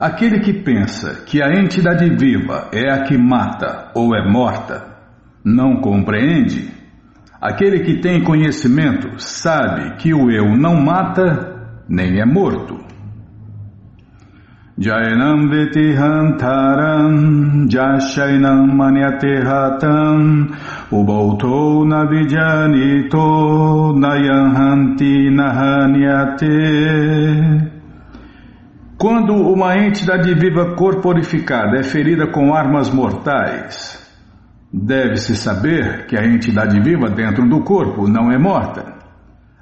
Aquele que pensa que a entidade viva é a que mata ou é morta, não compreende. Aquele que tem conhecimento sabe que o eu não mata nem é morto. Jainam vetihantaram jashainam manyatehatam ubauto navijanito nayanhanti nahanyate quando uma entidade viva corporificada é ferida com armas mortais, deve-se saber que a entidade viva dentro do corpo não é morta.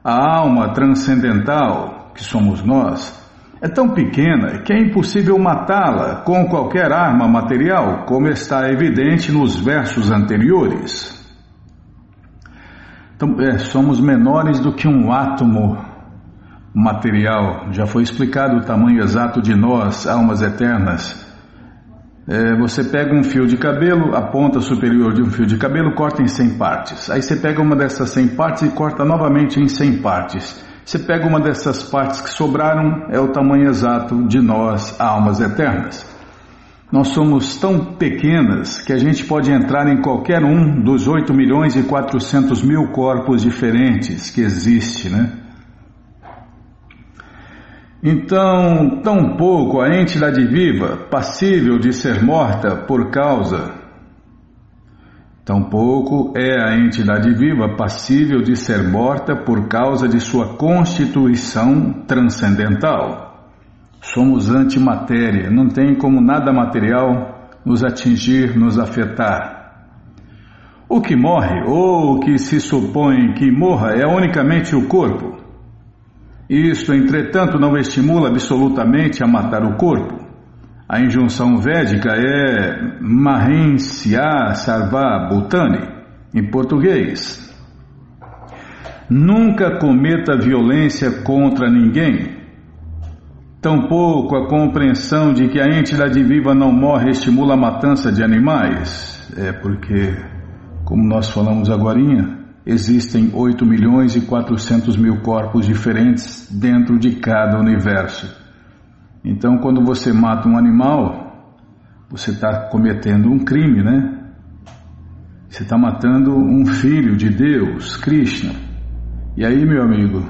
A alma transcendental, que somos nós, é tão pequena que é impossível matá-la com qualquer arma material, como está evidente nos versos anteriores. Então, é, somos menores do que um átomo material. Já foi explicado o tamanho exato de nós, almas eternas. É, você pega um fio de cabelo, a ponta superior de um fio de cabelo corta em 100 partes. Aí você pega uma dessas 100 partes e corta novamente em 100 partes. Você pega uma dessas partes que sobraram, é o tamanho exato de nós, almas eternas. Nós somos tão pequenas que a gente pode entrar em qualquer um dos 8 milhões e 400 mil corpos diferentes que existe, né? Então, tampouco a entidade viva, passível de ser morta por causa. Tampouco é a entidade viva passível de ser morta por causa de sua constituição transcendental. Somos antimatéria, não tem como nada material nos atingir, nos afetar. O que morre, ou o que se supõe que morra, é unicamente o corpo. Isto, entretanto, não estimula absolutamente a matar o corpo. A injunção védica é Mahensya Sarva Bhutani, em português. Nunca cometa violência contra ninguém. Tampouco a compreensão de que a entidade viva não morre estimula a matança de animais. É porque, como nós falamos agora, existem 8 milhões e 400 mil corpos diferentes dentro de cada universo. Então, quando você mata um animal, você está cometendo um crime, né? Você está matando um filho de Deus, Krishna. E aí, meu amigo,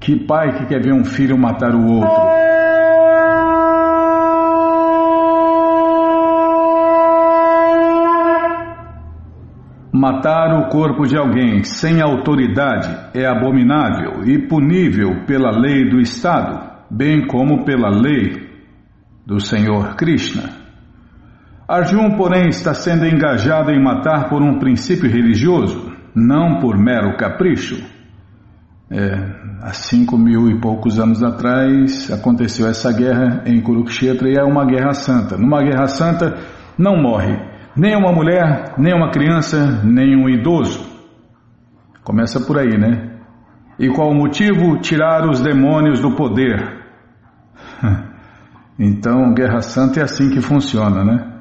que pai que quer ver um filho matar o outro? Matar o corpo de alguém sem autoridade é abominável e punível pela lei do Estado, bem como pela lei do Senhor Krishna. Arjun, porém, está sendo engajado em matar por um princípio religioso, não por mero capricho. É, há cinco mil e poucos anos atrás aconteceu essa guerra em Kurukshetra e é uma guerra santa. Numa guerra santa não morre nem uma mulher, nem uma criança, nem um idoso. Começa por aí, né? E qual o motivo? Tirar os demônios do poder. Então, Guerra Santa é assim que funciona, né?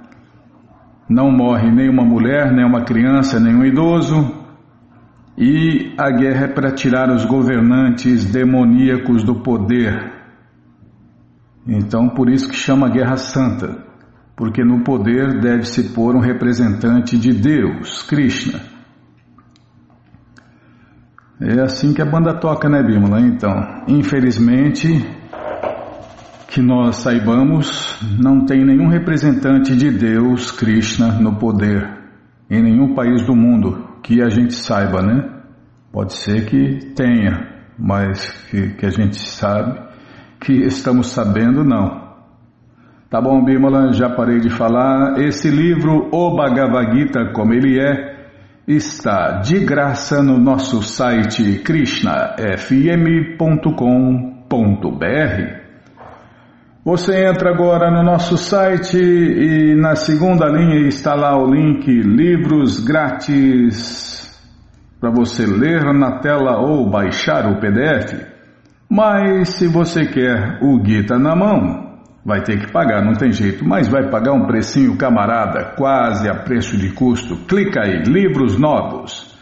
Não morre nem uma mulher, nem uma criança, nem um idoso. E a guerra é para tirar os governantes demoníacos do poder. Então, por isso que chama Guerra Santa porque no poder deve-se pôr um representante de Deus, Krishna. É assim que a banda toca, né, Bimala? Então, infelizmente, que nós saibamos, não tem nenhum representante de Deus, Krishna, no poder, em nenhum país do mundo, que a gente saiba, né? Pode ser que tenha, mas que, que a gente sabe, que estamos sabendo, não. Tá bom, Bimala, já parei de falar. Esse livro, O Bhagavad Gita, como ele é, está de graça no nosso site krishnafm.com.br. Você entra agora no nosso site e na segunda linha está lá o link Livros Grátis para você ler na tela ou baixar o PDF. Mas se você quer o Gita na mão, Vai ter que pagar, não tem jeito, mas vai pagar um precinho camarada, quase a preço de custo. Clica aí, livros novos.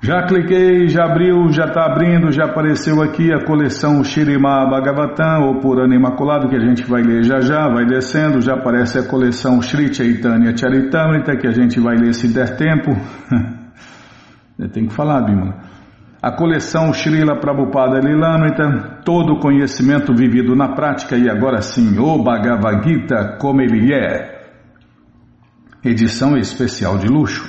Já cliquei, já abriu, já está abrindo, já apareceu aqui a coleção Shirima Bhagavatam, ou Purana Imaculado, que a gente vai ler já já, vai descendo, já aparece a coleção Sri Chaitanya Charitamrita, que a gente vai ler se der tempo. Tem que falar, Bimala. A coleção Srila Prabhupada Lilamrita, todo o conhecimento vivido na prática e agora sim, o Bhagavad Gita como ele é. Edição especial de luxo.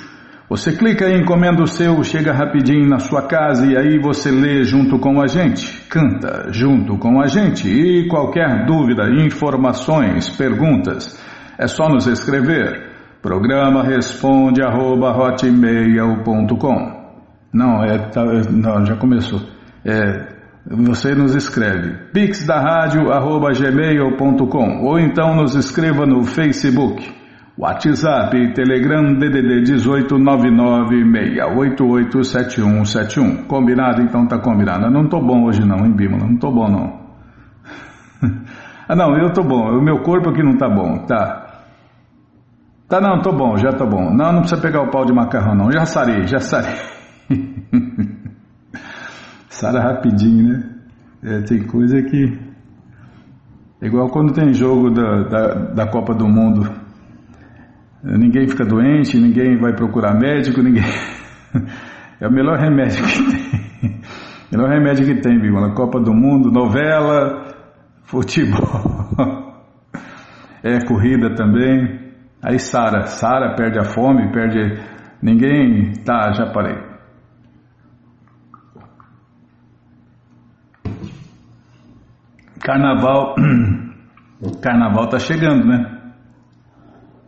Você clica e encomenda o seu, chega rapidinho na sua casa e aí você lê junto com a gente, canta junto com a gente e qualquer dúvida, informações, perguntas, é só nos escrever. Programa responde arroba hotmail.com Não, é, tá, não, já começou. É, você nos escreve pix da rádio arroba gmail.com ou então nos escreva no Facebook WhatsApp e Telegram DDD 18996887171. Combinado? Então tá combinado. Eu não tô bom hoje não, hein, Bímola? Não tô bom não. ah não, eu tô bom. O meu corpo aqui não tá bom. Tá. Tá não, tô bom, já tô bom. Não, não precisa pegar o pau de macarrão não. Já sarei, já sarei. Sara rapidinho, né? É, tem coisa que. Igual quando tem jogo da, da, da Copa do Mundo Ninguém fica doente, ninguém vai procurar médico, ninguém. É o melhor remédio que tem. O melhor remédio que tem, viu? Na Copa do Mundo, novela, futebol. É corrida também. Aí Sara, Sara perde a fome, perde. Ninguém. Tá, já parei. Carnaval. Carnaval tá chegando, né?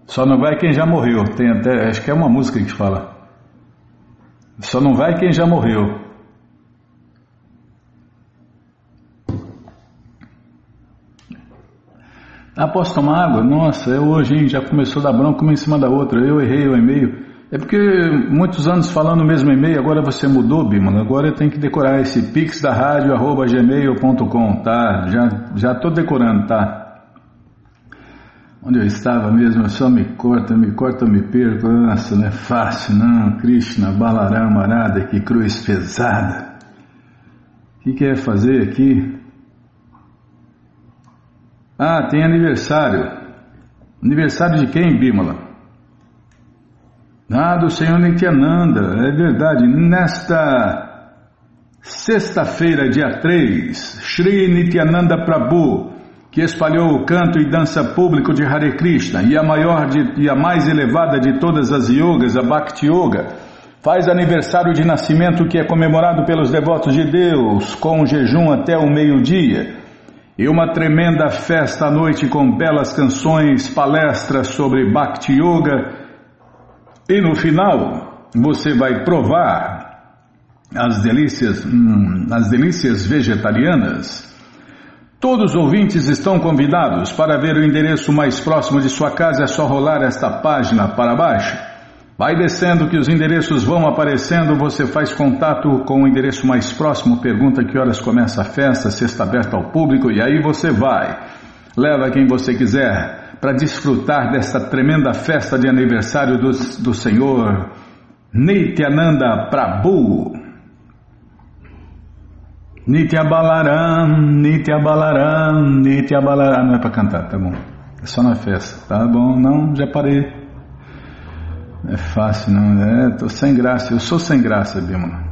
Só não vai quem já morreu. Tem até, acho que é uma música que fala. Só não vai quem já morreu. Ah, posso tomar água? Nossa, é hoje, hein? Já começou a dar bronca uma em cima da outra. Eu errei o e-mail. É porque muitos anos falando o mesmo e-mail, agora você mudou, Bimano. Agora eu tenho que decorar esse pix da rádio, arroba gmail.com, tá? Já, já tô decorando, tá? Onde eu estava mesmo, só me corta, me corta, me perco. Nossa, não é fácil, não. Krishna, Balarama, Arada, que cruz pesada. O que quer fazer aqui? Ah, tem aniversário. Aniversário de quem, Bimala? Ah, do Senhor Nityananda, é verdade. Nesta sexta-feira, dia 3, Sri Nityananda Prabhu que espalhou o canto e dança público de Hare Krishna e a maior de, e a mais elevada de todas as yogas, a Bhakti Yoga, faz aniversário de nascimento que é comemorado pelos devotos de Deus com jejum até o meio-dia e uma tremenda festa à noite com belas canções, palestras sobre Bhakti Yoga e no final você vai provar as delícias, hum, as delícias vegetarianas Todos os ouvintes estão convidados para ver o endereço mais próximo de sua casa. É só rolar esta página para baixo. Vai descendo que os endereços vão aparecendo. Você faz contato com o endereço mais próximo, pergunta que horas começa a festa, se está aberta ao público e aí você vai. Leva quem você quiser para desfrutar desta tremenda festa de aniversário do, do Senhor Nityananda Prabhu. Nitya Balaram, Nitya Balaram, Nitya Balaram. Não é para cantar, tá bom. É só na festa. Tá bom, não, já parei. É fácil, não. É, tô sem graça. Eu sou sem graça, Bima.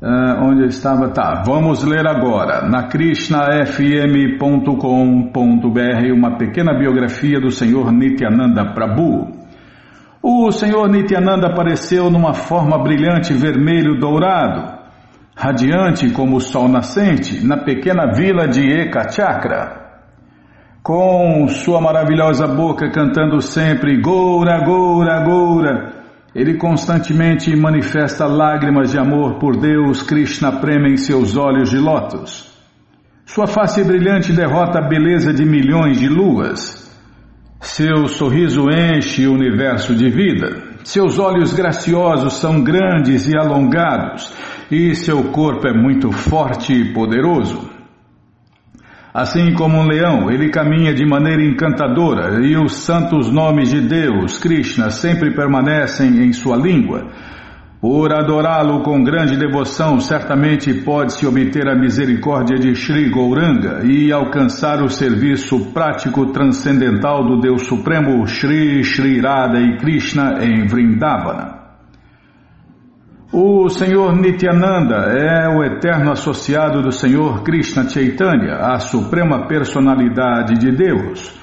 Ah, onde eu estava? Tá, vamos ler agora, na krishnafm.com.br, uma pequena biografia do Senhor Nityananda Prabhu. O Senhor Nityananda apareceu numa forma brilhante vermelho dourado, radiante como o sol nascente, na pequena vila de Ekachakra. Com sua maravilhosa boca cantando sempre Goura, Goura, Goura, ele constantemente manifesta lágrimas de amor por Deus, Krishna prema em seus olhos de lótus. Sua face brilhante derrota a beleza de milhões de luas. Seu sorriso enche o universo de vida. Seus olhos graciosos são grandes e alongados, e seu corpo é muito forte e poderoso. Assim como um leão, ele caminha de maneira encantadora e os santos nomes de Deus, Krishna, sempre permanecem em sua língua. Por adorá-lo com grande devoção, certamente pode-se obter a misericórdia de Sri Gauranga e alcançar o serviço prático transcendental do Deus Supremo Sri Sri Radha e Krishna em Vrindavana. O Senhor Nityananda é o eterno associado do Senhor Krishna Chaitanya, a suprema personalidade de Deus.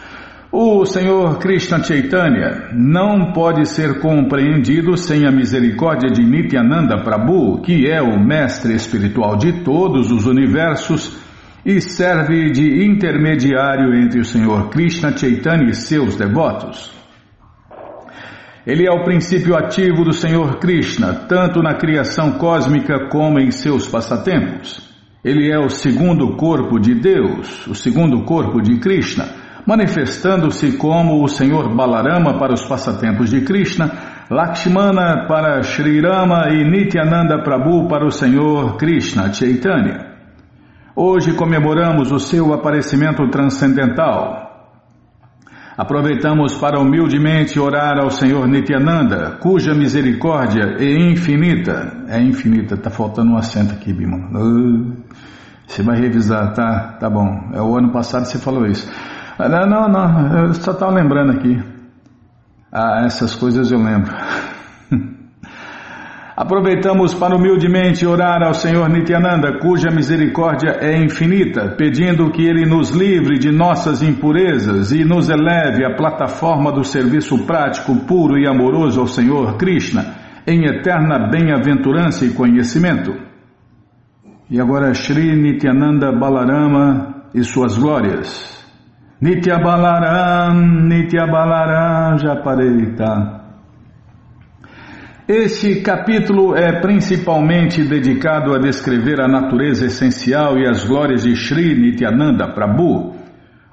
O Senhor Krishna Chaitanya não pode ser compreendido sem a misericórdia de Nityananda Prabhu, que é o mestre espiritual de todos os universos e serve de intermediário entre o Senhor Krishna Chaitanya e seus devotos. Ele é o princípio ativo do Senhor Krishna, tanto na criação cósmica como em seus passatempos. Ele é o segundo corpo de Deus, o segundo corpo de Krishna manifestando-se como o Senhor Balarama para os passatempos de Krishna, Lakshmana para Sri Rama e Nityananda Prabhu para o Senhor Krishna Chaitanya. Hoje comemoramos o seu aparecimento transcendental. Aproveitamos para humildemente orar ao Senhor Nityananda, cuja misericórdia é infinita. É infinita, tá faltando um acento aqui, Bima. Uh, você vai revisar, tá? Tá bom. É o ano passado você falou isso. Ah, não, não, não, eu só estava lembrando aqui. Ah, essas coisas eu lembro. Aproveitamos para humildemente orar ao Senhor Nityananda, cuja misericórdia é infinita, pedindo que Ele nos livre de nossas impurezas e nos eleve à plataforma do serviço prático, puro e amoroso ao Senhor Krishna, em eterna bem-aventurança e conhecimento. E agora Sri Nityananda Balarama e suas glórias. Nitya Balaram, Nitya Balaram, já parei, tá? Este capítulo é principalmente dedicado a descrever a natureza essencial e as glórias de Sri Nityananda Prabhu.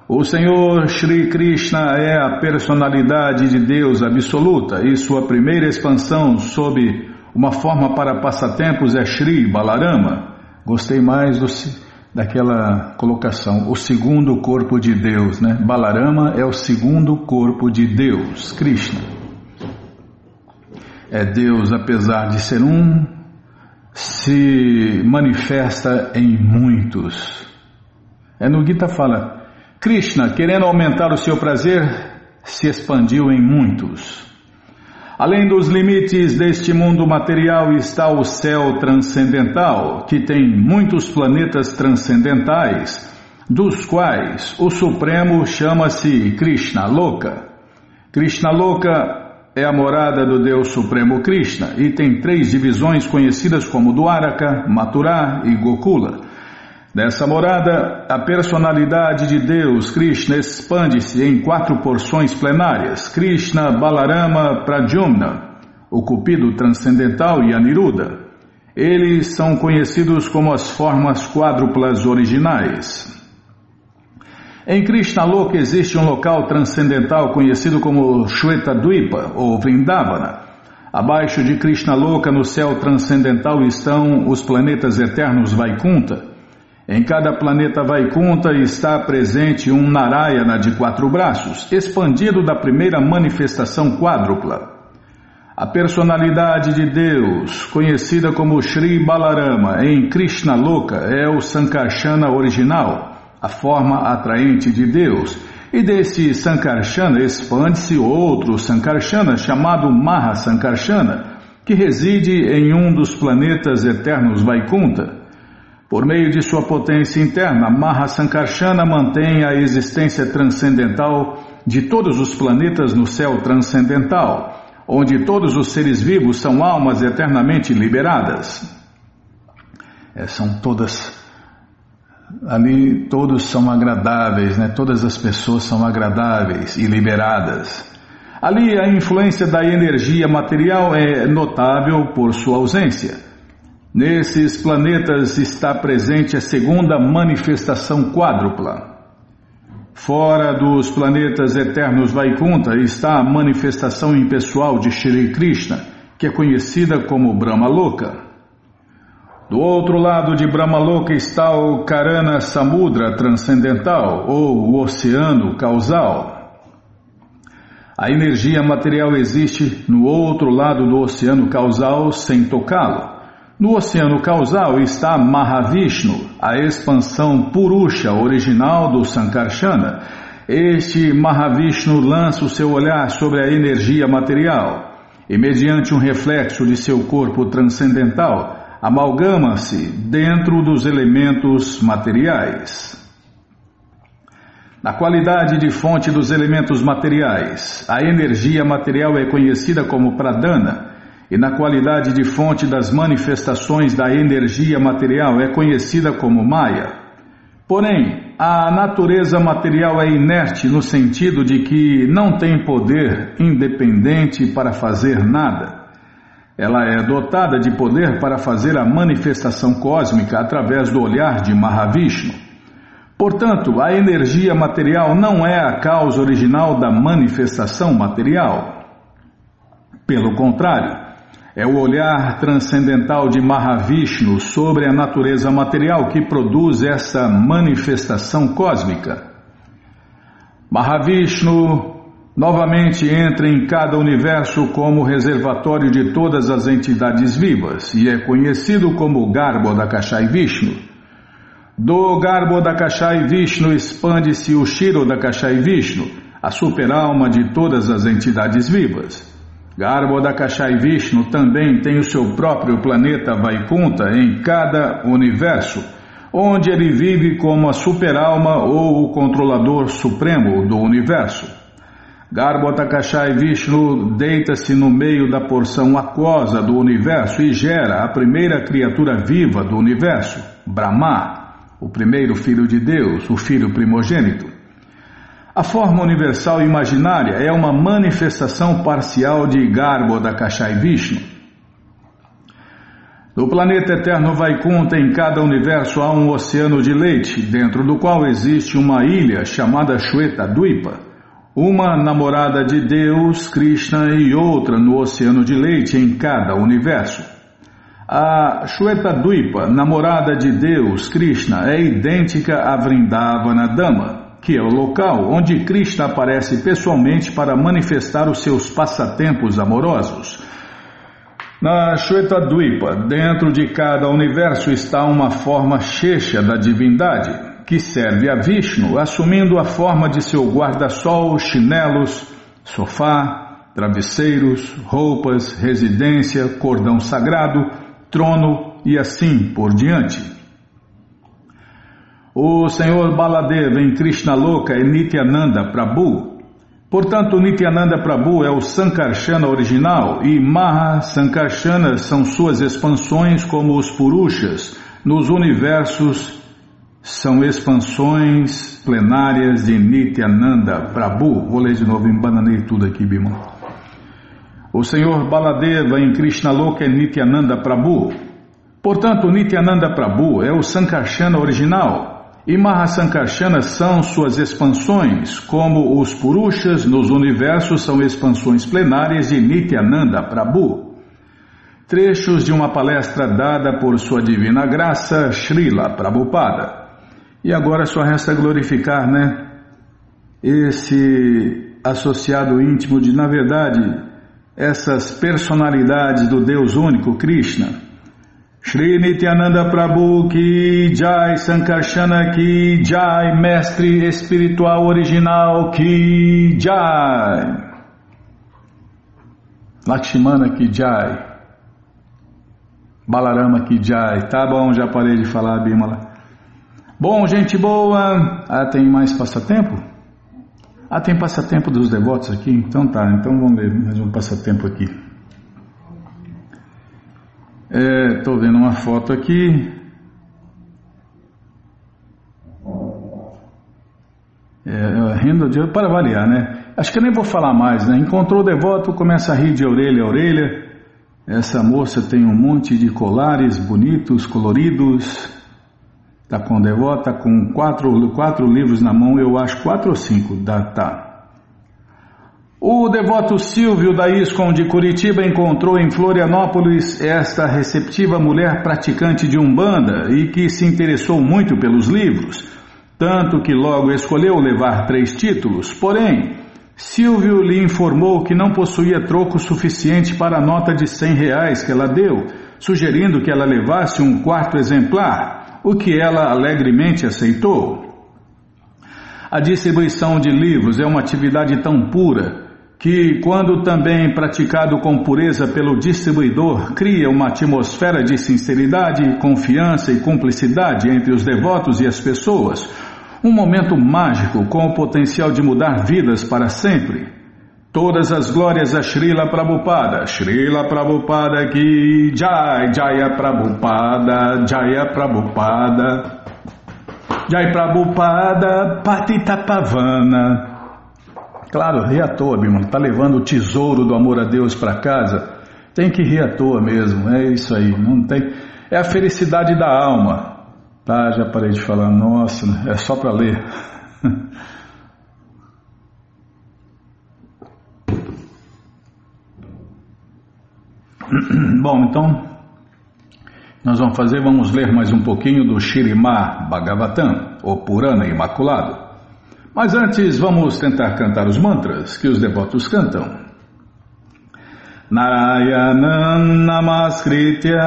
O Senhor Sri Krishna é a personalidade de Deus absoluta e sua primeira expansão sob uma forma para passatempos é Sri Balarama. Gostei mais do daquela colocação, o segundo corpo de Deus, né? Balarama é o segundo corpo de Deus, Krishna. É Deus, apesar de ser um, se manifesta em muitos. É no Gita fala, Krishna, querendo aumentar o seu prazer, se expandiu em muitos. Além dos limites deste mundo material está o céu transcendental, que tem muitos planetas transcendentais, dos quais o Supremo chama-se Krishna Loka. Krishna Loka é a morada do Deus Supremo Krishna e tem três divisões conhecidas como Dwaraka, Mathura e Gokula. Dessa morada, a personalidade de Deus, Krishna, expande-se em quatro porções plenárias: Krishna, Balarama, Pradyumna, o Cupido transcendental e Aniruddha. Eles são conhecidos como as formas quádruplas originais. Em Krishna Loka existe um local transcendental conhecido como Shweta-dwipa ou Vrindavana. Abaixo de Krishna Loka, no céu transcendental, estão os planetas eternos Vaikunta em cada planeta Vaikunta está presente um Narayana de quatro braços, expandido da primeira manifestação quádrupla. A personalidade de Deus, conhecida como Sri Balarama em Krishna Loka, é o Sankarsana original, a forma atraente de Deus. E desse Sankarsana expande-se outro Sankarsana chamado Maha Sankarsana, que reside em um dos planetas eternos Vaikunta. Por meio de sua potência interna, Mahasankarshana mantém a existência transcendental de todos os planetas no céu transcendental, onde todos os seres vivos são almas eternamente liberadas. É, são todas ali todos são agradáveis, né? Todas as pessoas são agradáveis e liberadas. Ali a influência da energia material é notável por sua ausência. Nesses planetas está presente a segunda manifestação quádrupla. Fora dos planetas eternos Vaikunta está a manifestação impessoal de Shri Krishna, que é conhecida como Brahma Loka. Do outro lado de Brahmaloka está o Karana Samudra transcendental, ou o oceano causal. A energia material existe no outro lado do oceano causal sem tocá-lo. No oceano causal está Mahavishnu, a expansão Purusha original do Sankarsana. Este Mahavishnu lança o seu olhar sobre a energia material e, mediante um reflexo de seu corpo transcendental, amalgama-se dentro dos elementos materiais. Na qualidade de fonte dos elementos materiais, a energia material é conhecida como pradana, e na qualidade de fonte das manifestações da energia material é conhecida como Maya. Porém, a natureza material é inerte no sentido de que não tem poder independente para fazer nada. Ela é dotada de poder para fazer a manifestação cósmica através do olhar de Mahavishnu. Portanto, a energia material não é a causa original da manifestação material. Pelo contrário, é o olhar transcendental de Mahavishnu sobre a natureza material que produz essa manifestação cósmica. Mahavishnu novamente entra em cada universo como reservatório de todas as entidades vivas e é conhecido como Garbo da Kashai Vishnu. Do Garbo da Kashai Vishnu expande-se o Shiro da Kashai Vishnu, a superalma de todas as entidades vivas. Garbo da Kashai Vishnu também tem o seu próprio planeta Vaikunta em cada universo, onde ele vive como a superalma ou o controlador supremo do universo. Garbhotakashai Vishnu deita-se no meio da porção aquosa do universo e gera a primeira criatura viva do universo, Brahma, o primeiro filho de Deus, o filho primogênito. A forma universal imaginária é uma manifestação parcial de Garbhodakashai Vishnu. No planeta eterno Vaikunta, em cada universo há um oceano de leite, dentro do qual existe uma ilha chamada Shweta Dwipa uma namorada de Deus, Krishna, e outra no oceano de leite em cada universo. A Shwetadvipa, namorada de Deus, Krishna, é idêntica a Vrindavana Dama, que é o local onde Krishna aparece pessoalmente para manifestar os seus passatempos amorosos. Na Shwetadvipa, dentro de cada universo está uma forma checha da divindade que serve a Vishnu, assumindo a forma de seu guarda-sol, chinelos, sofá, travesseiros, roupas, residência, cordão sagrado, trono e assim por diante. O Senhor Baladeva em Krishna Loka é Nityananda Prabhu. Portanto, Nityananda Prabhu é o Sankarshana original e Maha Sankarshana são suas expansões como os Purushas nos universos são expansões plenárias de Nityananda Prabhu. Vou ler de novo, embananei tudo aqui, Bima. O Senhor Baladeva em Krishna Loka é Nityananda Prabhu. Portanto, Nityananda Prabhu é o Sankarsana original e Mahasankarsana são suas expansões, como os Purushas nos universos são expansões plenárias de Nityananda Prabhu. Trechos de uma palestra dada por Sua Divina Graça, Srila Prabhupada. E agora só resta glorificar, né? Esse associado íntimo de, na verdade, essas personalidades do Deus único, Krishna. Shri Nityananda Prabhu ki Jai, Sankarsana ki Jai, Mestre Espiritual Original ki Jai. Lakshmana ki Jai. Balarama ki Jai. Tá bom, já parei de falar, Bimala. Bom, gente boa, ah, tem mais passatempo? Ah, tem passatempo dos devotos aqui? Então tá, então vamos ver mais um passatempo aqui. Estou é, vendo uma foto aqui. É, renda de para variar, né? Acho que eu nem vou falar mais, né? Encontrou o devoto, começa a rir de orelha a orelha. Essa moça tem um monte de colares bonitos, coloridos. Está com devota, com quatro, quatro livros na mão, eu acho quatro ou cinco. Dá, tá. O devoto Silvio da ISCOM de Curitiba encontrou em Florianópolis esta receptiva mulher praticante de Umbanda e que se interessou muito pelos livros, tanto que logo escolheu levar três títulos, porém, Silvio lhe informou que não possuía troco suficiente para a nota de cem reais que ela deu, sugerindo que ela levasse um quarto exemplar, o que ela alegremente aceitou. A distribuição de livros é uma atividade tão pura que, quando também praticado com pureza pelo distribuidor, cria uma atmosfera de sinceridade, confiança e cumplicidade entre os devotos e as pessoas, um momento mágico com o potencial de mudar vidas para sempre. Todas as glórias a Srila Prabhupada, Srila Prabhupada ki Jai, Jaya Prabhupada, Jaya Prabhupada, Jai Prabhupada, Patita Pavana. Claro, ri à toa, Bimala. Tá levando o tesouro do amor a Deus para casa. Tem que rir à toa mesmo. É isso aí. Não tem. É a felicidade da alma. Tá, já parei de falar. Nossa, é só para ler. Bom, então nós vamos fazer, vamos ler mais um pouquinho do Shirimá Bhagavatam, o Purana Imaculado. Mas antes, vamos tentar cantar os mantras que os devotos cantam. Narayanam Namaskritya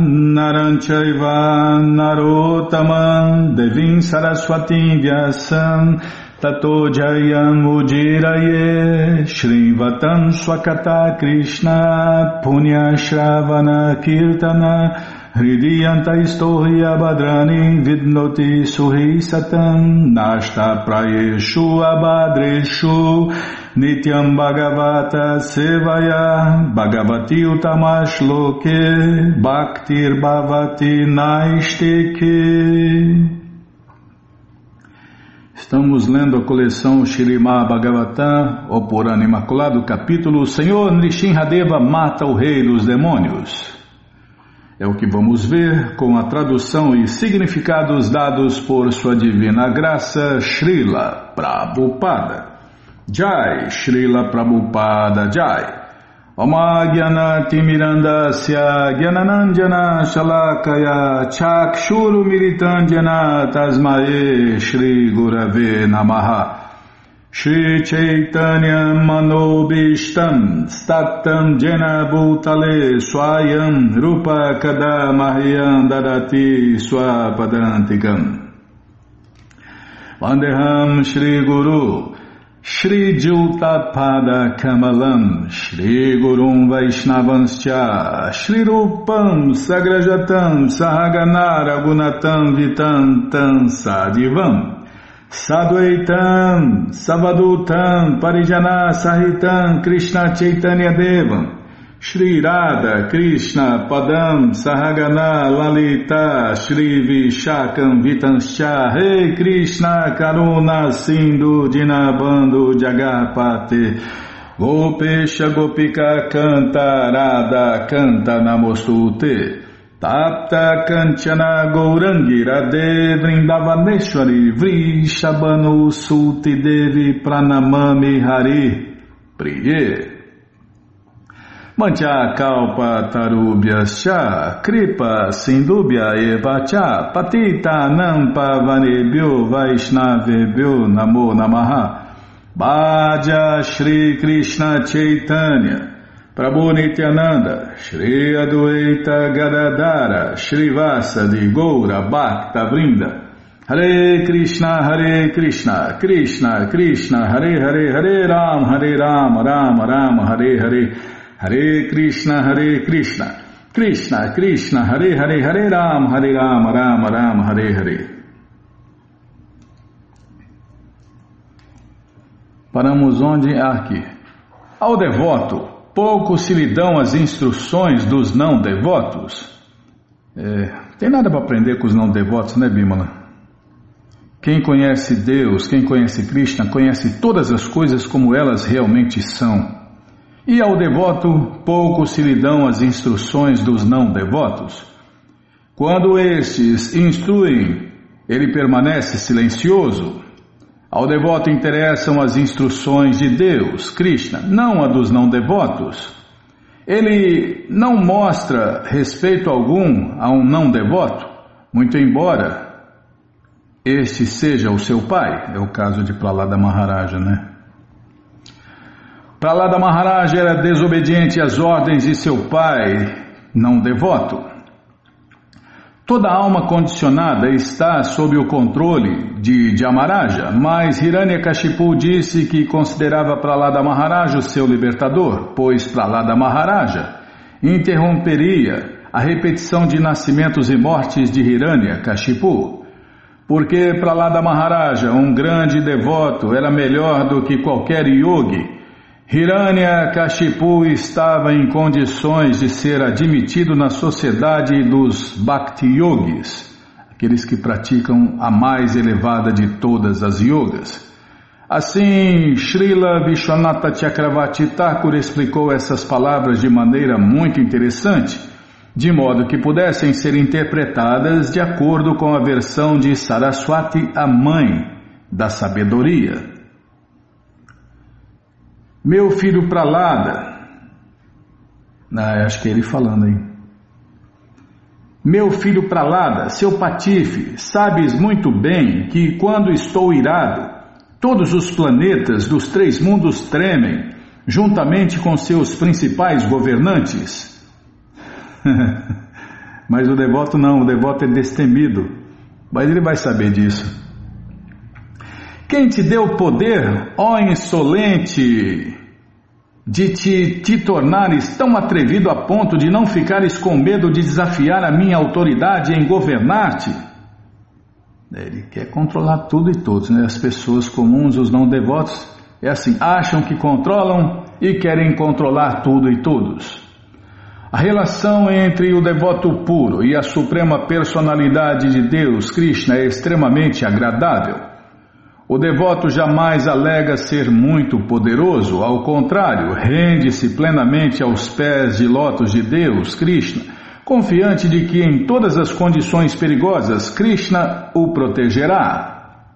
Naranchaiva Narotaman Devim Saraswatim Vyasam Tato Jayam Ujiraye Shrivatam Swakata Krishna Punya Shravana Kirtana Hridiyanta istohya badrani vidnoti suhi satam nashta prayeshu abadreshu nityam bhagavata sevaya bhagavati Estamos lendo a coleção Shirimá Bhagavatam, o Purana Imaculado, capítulo Senhor Nrishinradeva mata o rei dos demônios. É o que vamos ver com a tradução e significados dados por Sua Divina Graça, Srila Prabhupada. Jai, Srila Prabhupada Jai. Oma Mirandasya Gyananandjana Shalakaya Chakshuru Militandjana Tasmae Shri Gurave Namaha. Shri Chaitanya Manobishtam Statam Jena Bhutale Swayam Rupa Kada Mahyam Dadati Swapadantikam. Vandeham Shri Guru Shri Pada Kamalam Shri Gurum Vaishnavanscha Shri Rupam Sagrajatam Sahaganar Gunatam Vitam Tam Sadivam Sadhuaitam, Savadutam, Parijana Sahitam, Krishna Chaitanya Devam, Shri Radha, Krishna, Padam, Sahagana, Lalita, Shri Vishakam, Vitanscha, Rei Krishna, Karuna, Sindhu, Dinabando, Jagapate, Gopesha, Gopika, Canta, Radha, Canta, Namostute, Tapta Kanchana Gourangi Radhe Vrindavaneshwari Vrishabhanu Suti Devi Pranamami Hari Priye Mancha Kalpa Tarubhyascha Kripa Sindubhya Evacha Patita Nampa Vanebhyo Vaishnavebhyo Namo Namaha. Bhaja Shri Krishna Chaitanya Prabhu Nityananda, Shri Adueita Gadadara, Shri Vasa de Goura Bhakta Vrinda, Hare Krishna, Hare Krishna, Krishna, Krishna, Hare Hare, Hare Ram, Hare Ram, Ram Ram, Hare Hare, Hare Krishna, Hare Krishna, Krishna, Krishna, Hare Hare, Hare Ram, Hare Ram, Ram Ram, Hare Hare. Paramos onde? Aqui. Ao devoto, pouco se lhe dão as instruções dos não devotos. É, tem nada para aprender com os não devotos, né, Bimala? Quem conhece Deus, quem conhece Krishna, conhece todas as coisas como elas realmente são. E ao devoto, pouco se lhe dão as instruções dos não devotos. Quando estes instruem, ele permanece silencioso. Ao devoto interessam as instruções de Deus, Krishna, não a dos não devotos. Ele não mostra respeito algum a um não devoto, muito embora este seja o seu pai. É o caso de Pralada Maharaja, né? Pralada Maharaja era desobediente às ordens de seu pai, não devoto. Toda alma condicionada está sob o controle de Jamaraja, mas Hiranyakashipu disse que considerava Pralada Maharaja o seu libertador, pois Pralada Maharaja interromperia a repetição de nascimentos e mortes de Hiranyakashipu. Porque Pralada Maharaja, um grande devoto, era melhor do que qualquer yogi Hiranya Kashipu estava em condições de ser admitido na sociedade dos Bhakti Yogis, aqueles que praticam a mais elevada de todas as yogas. Assim, Srila Vishwanatha Chakravarti Thakur explicou essas palavras de maneira muito interessante, de modo que pudessem ser interpretadas de acordo com a versão de Saraswati, a mãe da sabedoria. Meu filho Pralada, ah, acho que é ele falando aí. Meu filho Pralada, seu patife, sabes muito bem que quando estou irado, todos os planetas dos três mundos tremem, juntamente com seus principais governantes. Mas o devoto não, o devoto é destemido. Mas ele vai saber disso. Quem te deu poder, ó insolente, de te, te tornares tão atrevido a ponto de não ficares com medo de desafiar a minha autoridade em governar-te? Ele quer controlar tudo e todos, né? As pessoas comuns, os não devotos, é assim, acham que controlam e querem controlar tudo e todos. A relação entre o devoto puro e a suprema personalidade de Deus, Krishna, é extremamente agradável. O devoto jamais alega ser muito poderoso, ao contrário, rende-se plenamente aos pés de lótus de Deus, Krishna, confiante de que em todas as condições perigosas Krishna o protegerá.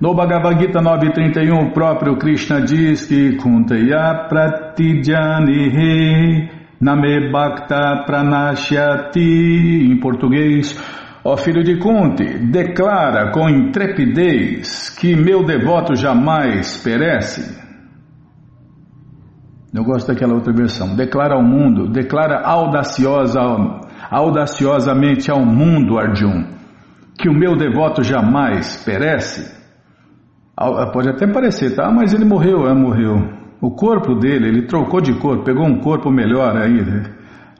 No Bhagavad Gita 9.31, o próprio Krishna diz que Kunteya Pratijanihi Name Bhakta Pranashyati, em português, Ó filho de Kunti, declara com intrepidez que meu devoto jamais perece. Eu gosto daquela outra versão. Declara ao mundo, declara audaciosa, audaciosamente ao mundo, Arjun, que o meu devoto jamais perece. Pode até parecer, tá? Mas ele morreu, é, morreu. O corpo dele, ele trocou de corpo, pegou um corpo melhor aí.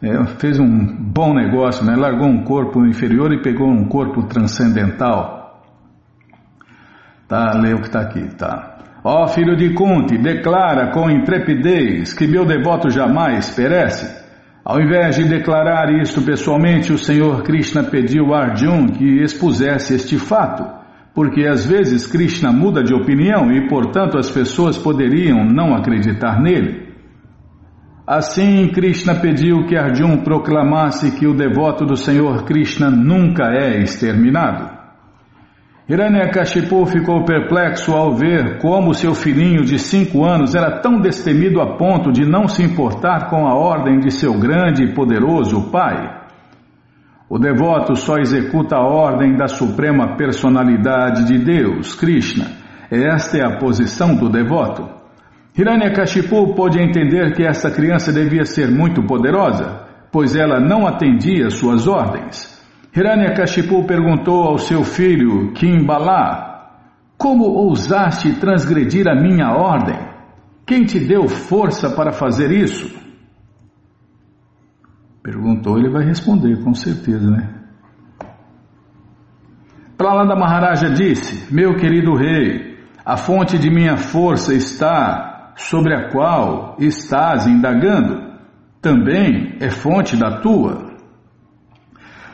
É, fez um bom negócio, né? largou um corpo inferior e pegou um corpo transcendental. Tá, lê o que está aqui, tá. Ó filho de Kunti, declara com intrepidez que meu devoto jamais perece. Ao invés de declarar isto pessoalmente, o Senhor Krishna pediu a Arjun que expusesse este fato, porque às vezes Krishna muda de opinião e, portanto, as pessoas poderiam não acreditar nele. Assim, Krishna pediu que Arjun proclamasse que o devoto do Senhor Krishna nunca é exterminado. Hiranyakashipu ficou perplexo ao ver como seu filhinho de cinco anos era tão destemido a ponto de não se importar com a ordem de seu grande e poderoso pai. O devoto só executa a ordem da suprema personalidade de Deus, Krishna. Esta é a posição do devoto. Hiranyakashipu pôde entender que essa criança devia ser muito poderosa, pois ela não atendia suas ordens. Hiranyakashipu perguntou ao seu filho Kimbala: Como ousaste transgredir a minha ordem? Quem te deu força para fazer isso? Perguntou, ele vai responder, com certeza, né? Pralada Maharaja disse: Meu querido rei, a fonte de minha força está sobre a qual estás indagando também é fonte da tua.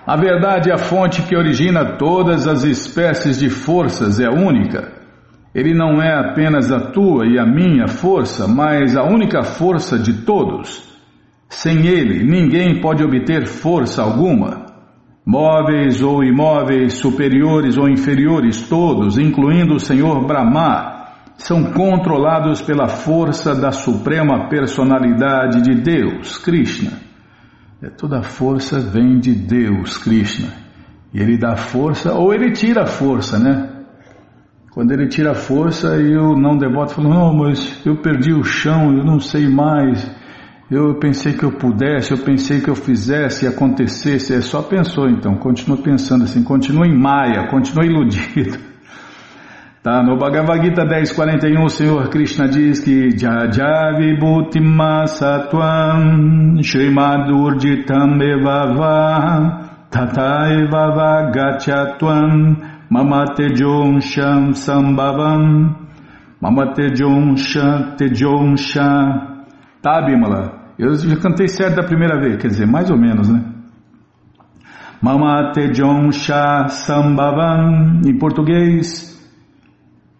A verdade, a fonte que origina todas as espécies de forças é única. Ele não é apenas a tua e a minha força, mas a única força de todos. Sem ele, ninguém pode obter força alguma. Móveis ou imóveis, superiores ou inferiores, todos, incluindo o Senhor Brahma, são controlados pela força da suprema personalidade de Deus, Krishna. É, toda força vem de Deus, Krishna. E ele dá força, ou ele tira a força, né? Quando ele tira a força e o não devoto fala, não, mas eu perdi o chão, eu não sei mais. Eu pensei que eu pudesse, eu pensei que eu fizesse, acontecesse. É só pensou então, continua pensando assim, continua em maia, continua iludido. Tá, no Bhagavad Gita 10.41 o Senhor Krishna diz que Jajavi Bhutima Satvam Srimad Urjitam Evava Tata Evava Gachatvam Mama Tejom Sham Sambhavam Mama Tejom Sham Tejom Sham Tá, Bimala? Eu já cantei certo da primeira vez, quer dizer, mais ou menos, né? Mamate Jonsha em português,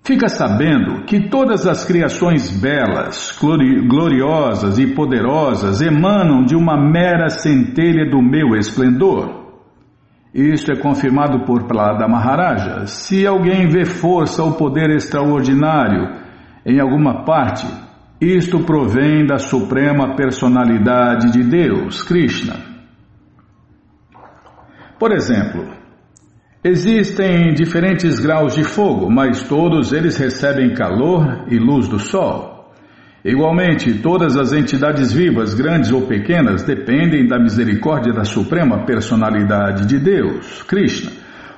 fica sabendo que todas as criações belas, gloriosas e poderosas emanam de uma mera centelha do meu esplendor. Isto é confirmado por Prada Maharaja. Se alguém vê força ou poder extraordinário em alguma parte, isto provém da suprema personalidade de Deus, Krishna. Por exemplo, existem diferentes graus de fogo, mas todos eles recebem calor e luz do sol. Igualmente, todas as entidades vivas, grandes ou pequenas, dependem da misericórdia da suprema personalidade de Deus, Krishna.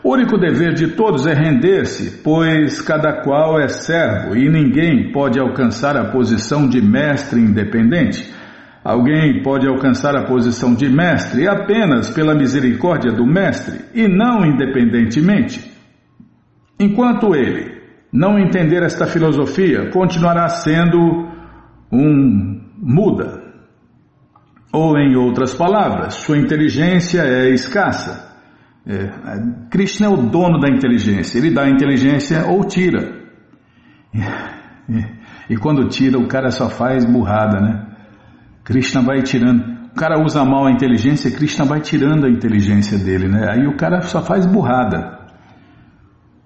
O único dever de todos é render-se, pois cada qual é servo e ninguém pode alcançar a posição de mestre independente. Alguém pode alcançar a posição de mestre apenas pela misericórdia do mestre e não independentemente. Enquanto ele não entender esta filosofia, continuará sendo um muda. Ou, em outras palavras, sua inteligência é escassa. É, Krishna é o dono da inteligência, ele dá inteligência ou tira. E, e, quando tira, o cara só faz burrada, né? Krishna vai tirando. O cara usa mal a inteligência, Krishna vai tirando a inteligência dele, né? Aí o cara só faz burrada.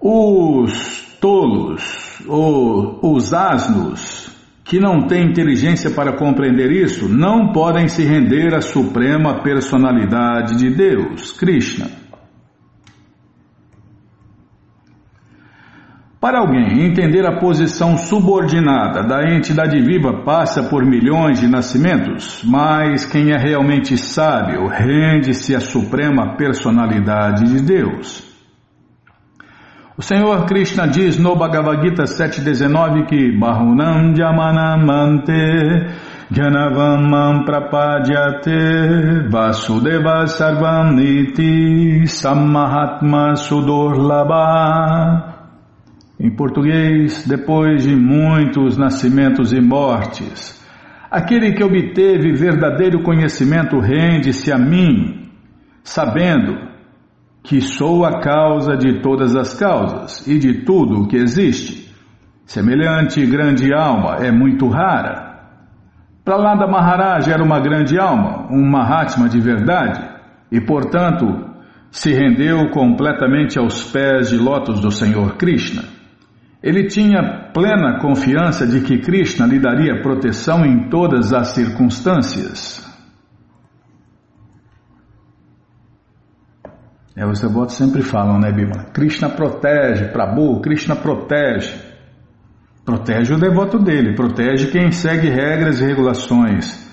Os tolos, os asnos, que não têm inteligência para compreender isso, não podem se render à suprema personalidade de Deus, Krishna. Para alguém entender a posição subordinada da entidade viva passa por milhões de nascimentos, mas quem é realmente sábio rende-se à suprema personalidade de Deus. O Senhor Krishna diz no Bhagavad Gita 7.19 que Bahunam Jamanamante Janavamam Prapadyate Vasudeva Sarvam Niti Samahatma Sudorlabha em português, depois de muitos nascimentos e mortes, aquele que obteve verdadeiro conhecimento rende-se a mim, sabendo que sou a causa de todas as causas e de tudo o que existe. Semelhante grande alma é muito rara. Pralada Maharaj era uma grande alma, um Mahatma de verdade, e portanto se rendeu completamente aos pés de lótus do Senhor Krishna. Ele tinha plena confiança de que Krishna lhe daria proteção em todas as circunstâncias. É, os devotos sempre falam, né, Bima? Krishna protege, Prabhu, Krishna protege. Protege o devoto dele, protege quem segue regras e regulações.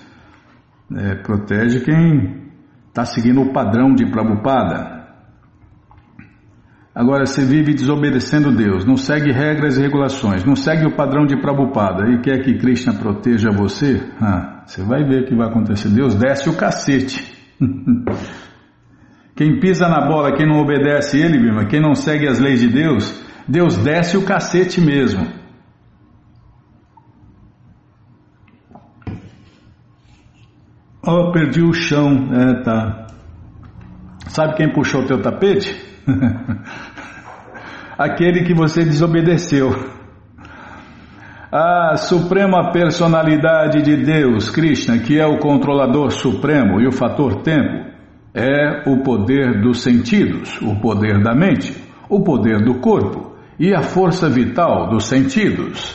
É, protege quem está seguindo o padrão de Prabhupada. Agora, você vive desobedecendo Deus, não segue regras e regulações, não segue o padrão de Prabhupada e quer que Krishna proteja você, ah, você vai ver o que vai acontecer. Deus desce o cacete. quem pisa na bola, quem não obedece ele, Bima, quem não segue as leis de Deus, Deus desce o cacete mesmo. Oh, perdi o chão. É, tá. Sabe quem puxou o teu tapete? Aquele que você desobedeceu. A suprema personalidade de Deus, Krishna, que é o controlador supremo e o fator tempo, é o poder dos sentidos, o poder da mente, o poder do corpo e a força vital dos sentidos.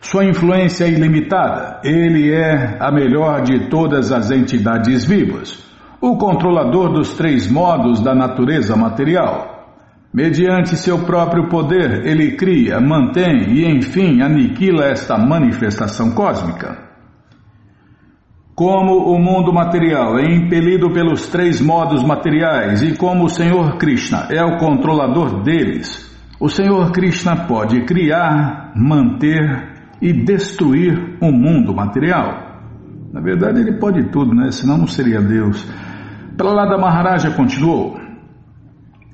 Sua influência é ilimitada, ele é a melhor de todas as entidades vivas, o controlador dos três modos da natureza material. Mediante seu próprio poder, ele cria, mantém e, enfim, aniquila esta manifestação cósmica. Como o mundo material é impelido pelos três modos materiais e como o Senhor Krishna é o controlador deles, o Senhor Krishna pode criar, manter e destruir o mundo material. Na verdade, ele pode tudo, né? Senão não seria Deus. Pralada Maharaja continuou.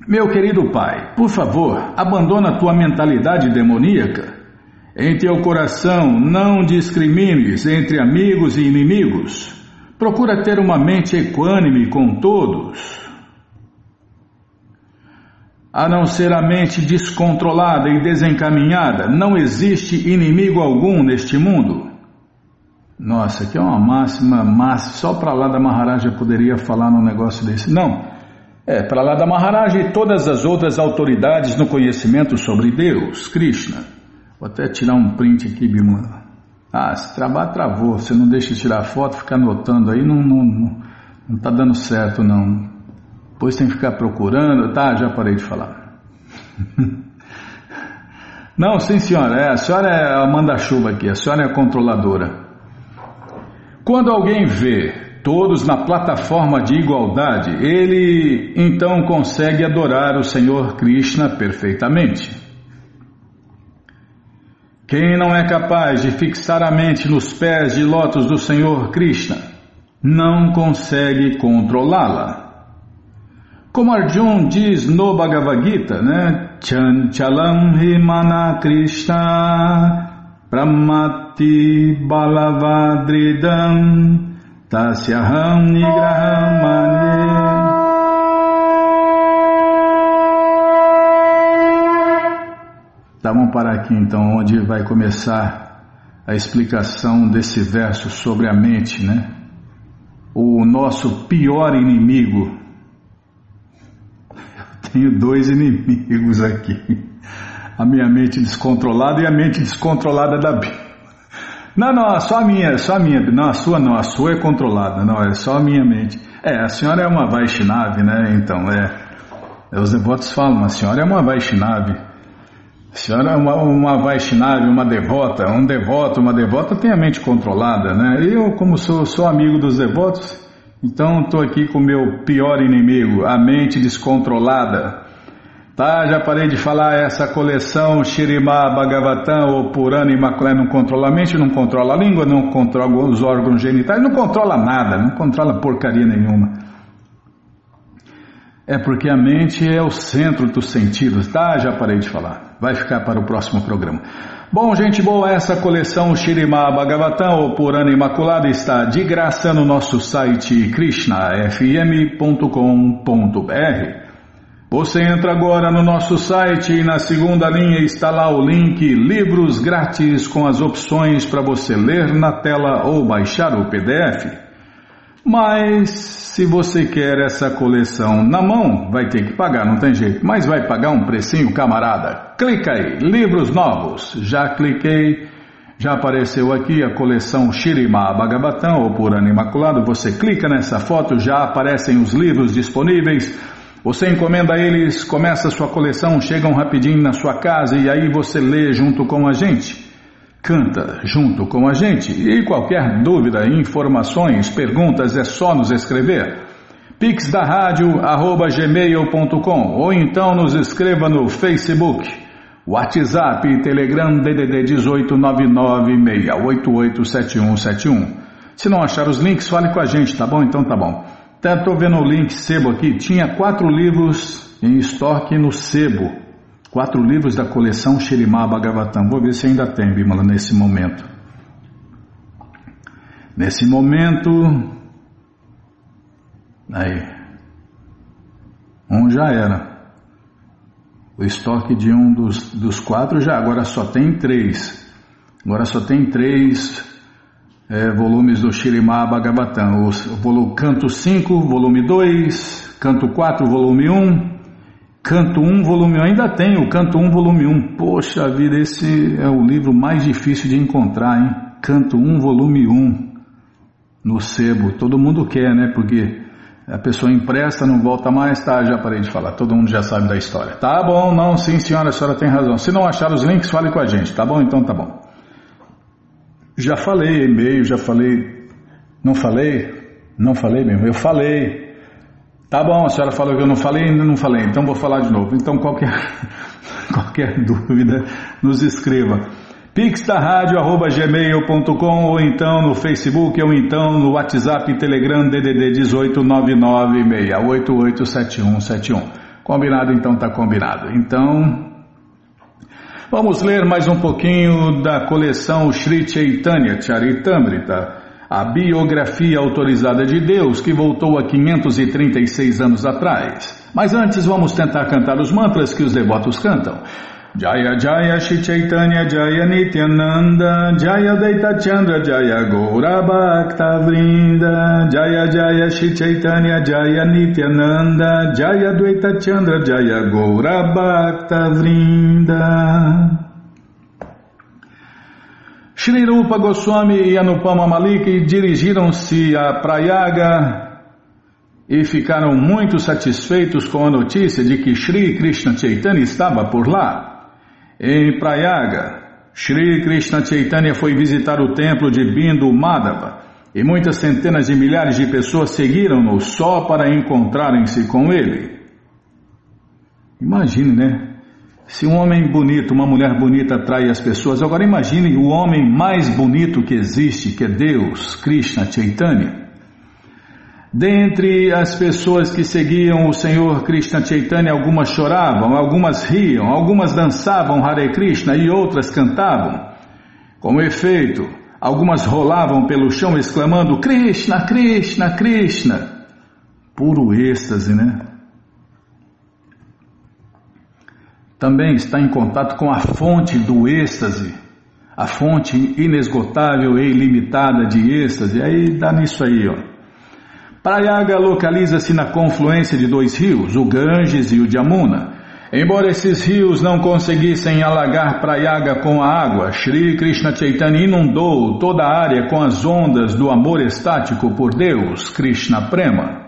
Meu querido pai, por favor, abandona tua mentalidade demoníaca em teu coração não discrimines entre amigos e inimigos. Procura ter uma mente equânime com todos. A não ser a mente descontrolada e desencaminhada, não existe inimigo algum neste mundo. Nossa, aqui é uma máxima, máxima. Só para lá da Maharaja poderia falar num negócio desse. Não. É, para lá da Maharaja e todas as outras autoridades no conhecimento sobre Deus, Krishna. Vou até tirar um print aqui, Bimala. Ah, se travar, travou. Você não deixa tirar foto, ficar anotando aí, não, não, não, não tá dando certo, não. Depois tem que ficar procurando. Tá, já parei de falar. não, sim, senhora. É, a senhora é a manda-chuva aqui, a senhora é a controladora. Quando alguém vê todos na plataforma de igualdade, ele então consegue adorar o Senhor Krishna perfeitamente. Quem não é capaz de fixar a mente nos pés de lótus do Senhor Krishna, não consegue controlá-la. Como Arjun diz no Bhagavad Gita, né? Chanchalam himana Krishna pramati balavadridam tasyaham nigraham mane Tá, vamos parar aqui então, onde vai começar a explicação desse verso sobre a mente, né? O nosso pior inimigo. Eu tenho dois inimigos aqui. A minha mente descontrolada e a mente descontrolada da Bíblia. Não, não, só a minha, só a minha, não, a sua não, a sua é controlada, não, é só a minha mente. É, a senhora é uma Vaishnava, né, então, é, os devotos falam, a senhora é uma Vaishnava. A senhora é uma, uma Vaishnava, uma devota, um devoto, uma devota tem a mente controlada, né? Eu, como sou, sou amigo dos devotos, então estou aqui com o meu pior inimigo, a mente descontrolada. Tá, já parei de falar essa coleção Shirima Bhagavatam ou Purana Imaculé não controla a mente, não controla a língua, não controla os órgãos genitais, não controla nada, não controla porcaria nenhuma. É porque a mente é o centro dos sentidos, tá? Já parei de falar. Vai ficar para o próximo programa. Bom, gente boa, essa coleção Shirima Bhagavatam ou Purana Imaculada está de graça no nosso site krishnafm.com.br. Você entra agora no nosso site e na segunda linha está lá o link Livros Grátis com as opções para você ler na tela ou baixar o PDF. Mas se você quer essa coleção na mão, vai ter que pagar, não tem jeito. Mas vai pagar um precinho, camarada. Clica aí, livros novos. Já cliquei, já apareceu aqui a coleção Shirima Bhagavatam ou Purana Imaculado. Você clica nessa foto, já aparecem os livros disponíveis. Você encomenda eles, começa a sua coleção, chegam rapidinho na sua casa e aí você lê junto com a gente canta junto com a gente. E qualquer dúvida, informações, perguntas é só nos escrever. Pix da rádio arroba gmail.com ou então nos escreva no Facebook, WhatsApp e Telegram DDD 18996887171. Se não achar os links, fale com a gente, tá bom? Então tá bom. Estou vendo o link sebo aqui, tinha quatro livros em estoque no sebo. Quatro livros da coleção Shirimá Bhagavatam. Vou ver se ainda tem, Bimala, nesse momento. Nesse momento. Aí. Um já era. O estoque de um dos, dos quatro já agora só tem três. Agora só tem três é, volumes do Shirimá Bhagavatam. O, canto 5, volume 2, canto 4, volume 1, canto 1, volume 1. Ainda tem o canto 1, volume 1. Poxa vida, esse é o livro mais difícil de encontrar, hein? Canto 1, volume 1. No sebo. Todo mundo quer, né? Porque a pessoa empresta, não volta mais, tá? Já parei de falar. Todo mundo já sabe da história. Tá bom, não, sim, senhora, a senhora tem razão. Se não achar os links, fale com a gente, tá bom? Então tá bom. Já falei e-mail, já falei. Não falei? Não falei mesmo, eu falei. Tá bom, a senhora falou que eu não falei, ainda não falei, então vou falar de novo. Então qualquer, qualquer dúvida, nos escreva. pixtarradio.gmail.com ou então no Facebook ou então no WhatsApp Telegram DDD 18996887171. Combinado, então tá combinado. Então, Vamos ler mais um pouquinho da coleção Sri Chaitanya Charitamrita, a biografia autorizada de Deus que voltou a 536 anos atrás. Mas antes vamos tentar cantar os mantras que os devotos cantam. Jaya Jaya Shri Chaitanya Jaya Nityananda Jaya Daita Chandra Jaya Gaura Bhakta Vrinda Jaya Jaya Shri Chaitanya Jaya Nityananda Jaya Dvaita Chandra Jaya Gaura Bhakta Vrinda Shri Rupa Goswami e Anupama Malik dirigiram-se a Prayaga e ficaram muito satisfeitos com a notícia de que Shri Krishna Chaitanya estava por lá. Em Prayaga, Sri Krishna Chaitanya foi visitar o templo de Bindu Madhava e muitas centenas de milhares de pessoas seguiram-no só para encontrarem-se com ele. Imagine, né? Se um homem bonito, uma mulher bonita atrai as pessoas, agora imagine o homem mais bonito que existe, que é Deus, Krishna Chaitanya. Dentre as pessoas que seguiam o Senhor Krishna Chaitanya, algumas choravam, algumas riam, algumas dançavam Hare Krishna e outras cantavam. Com efeito, algumas rolavam pelo chão exclamando Krishna, Krishna, Krishna. Puro êxtase, né? Também está em contato com a fonte do êxtase, a fonte inesgotável e ilimitada de êxtase. Aí dá nisso aí, ó. Prayaga localiza-se na confluência de dois rios, o Ganges e o Jamuna. Embora esses rios não conseguissem alagar Prayaga com a água, Sri Krishna Chaitanya inundou toda a área com as ondas do amor estático por Deus, Krishna Prema.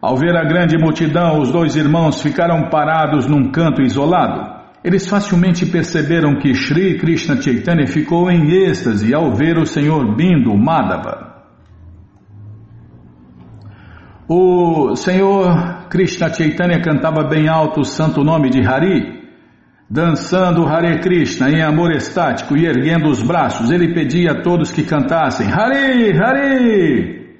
Ao ver a grande multidão, os dois irmãos ficaram parados num canto isolado. Eles facilmente perceberam que Sri Krishna Chaitanya ficou em êxtase ao ver o Senhor Bindu Madhava. O Senhor Krishna Chaitanya cantava bem alto o santo nome de Hari, dançando Hare Krishna em amor estático e erguendo os braços, ele pedia a todos que cantassem Hari, Hari.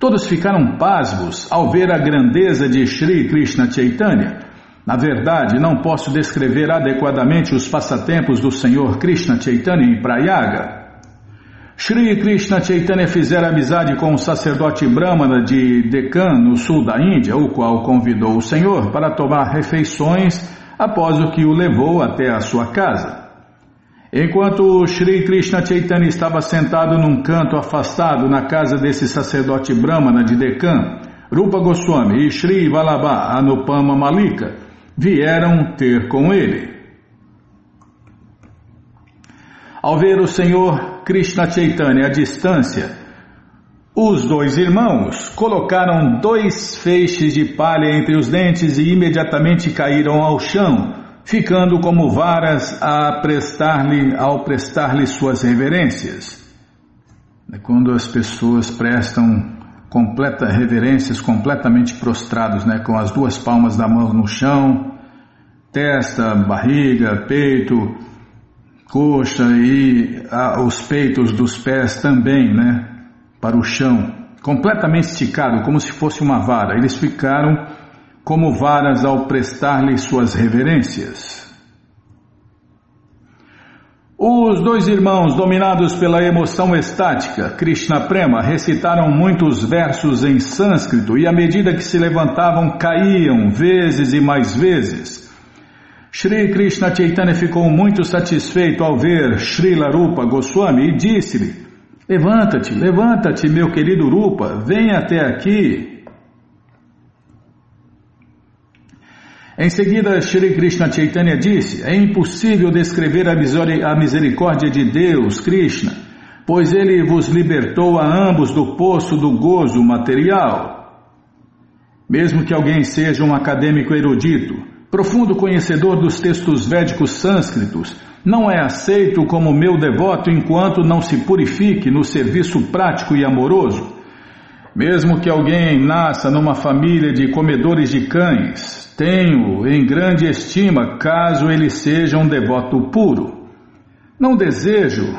Todos ficaram pasmos ao ver a grandeza de Sri Krishna Chaitanya. Na verdade, não posso descrever adequadamente os passatempos do Senhor Krishna Chaitanya em Prayaga. Shri Krishna Chaitanya fizera amizade com o sacerdote Brahmana de Deccan, no sul da Índia, o qual convidou o Senhor para tomar refeições após o que o levou até a sua casa. Enquanto Shri Krishna Chaitanya estava sentado num canto afastado na casa desse sacerdote Brahmana de Deccan, Rupa Goswami e Shri Vallabha Anupama Malika vieram ter com ele. Ao ver o Senhor Krishna Chaitanya à distância, os dois irmãos colocaram dois feixes de palha entre os dentes e imediatamente caíram ao chão, ficando como varas a prestar-lhe ao prestar-lhe suas reverências. É quando as pessoas prestam completa reverências, completamente prostrados, né, com as duas palmas da mão no chão, testa, barriga, peito, coxa e os peitos dos pés também, né? Para o chão, completamente esticado, como se fosse uma vara. Eles ficaram como varas ao prestar-lhe suas reverências. Os dois irmãos, dominados pela emoção estática, Krishna Prema, recitaram muitos versos em sânscrito e, à medida que se levantavam, caíam vezes e mais vezes. Shri Krishna Chaitanya ficou muito satisfeito ao ver Sri Larupa Goswami e disse-lhe: Levanta-te, levanta-te, meu querido Rupa, venha até aqui. Em seguida, Shri Krishna Chaitanya disse: É impossível descrever a misericórdia de Deus, Krishna, pois ele vos libertou a ambos do poço do gozo material. Mesmo que alguém seja um acadêmico erudito, Profundo conhecedor dos textos védicos sânscritos, não é aceito como meu devoto enquanto não se purifique no serviço prático e amoroso. Mesmo que alguém nasça numa família de comedores de cães, tenho em grande estima caso ele seja um devoto puro. Não desejo,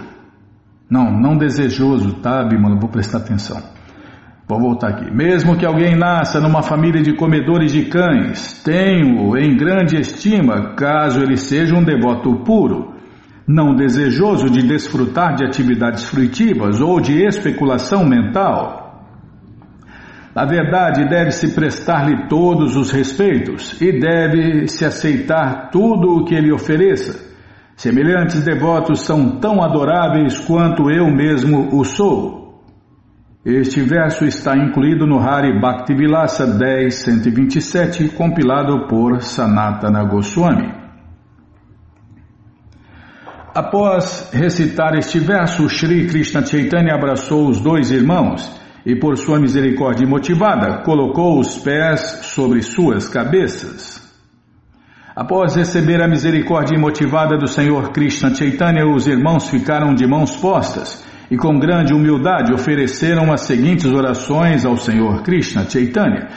não, não desejoso, tá, Bimano? Vou prestar atenção. Vou voltar aqui. Mesmo que alguém nasça numa família de comedores de cães, tenho-o em grande estima, caso ele seja um devoto puro, não desejoso de desfrutar de atividades fruitivas ou de especulação mental. Na verdade, deve-se prestar-lhe todos os respeitos e deve-se aceitar tudo o que ele ofereça. Semelhantes devotos são tão adoráveis quanto eu mesmo o sou. Este verso está incluído no Hari Bhaktivilasa 10.127, compilado por Sanatana Goswami. Após recitar este verso, Sri Krishna Chaitanya abraçou os dois irmãos e, por sua misericórdia motivada, colocou os pés sobre suas cabeças. Após receber a misericórdia motivada do Senhor Krishna Chaitanya, os irmãos ficaram de mãos postas e com grande humildade ofereceram as seguintes orações ao Senhor Krishna Chaitanya.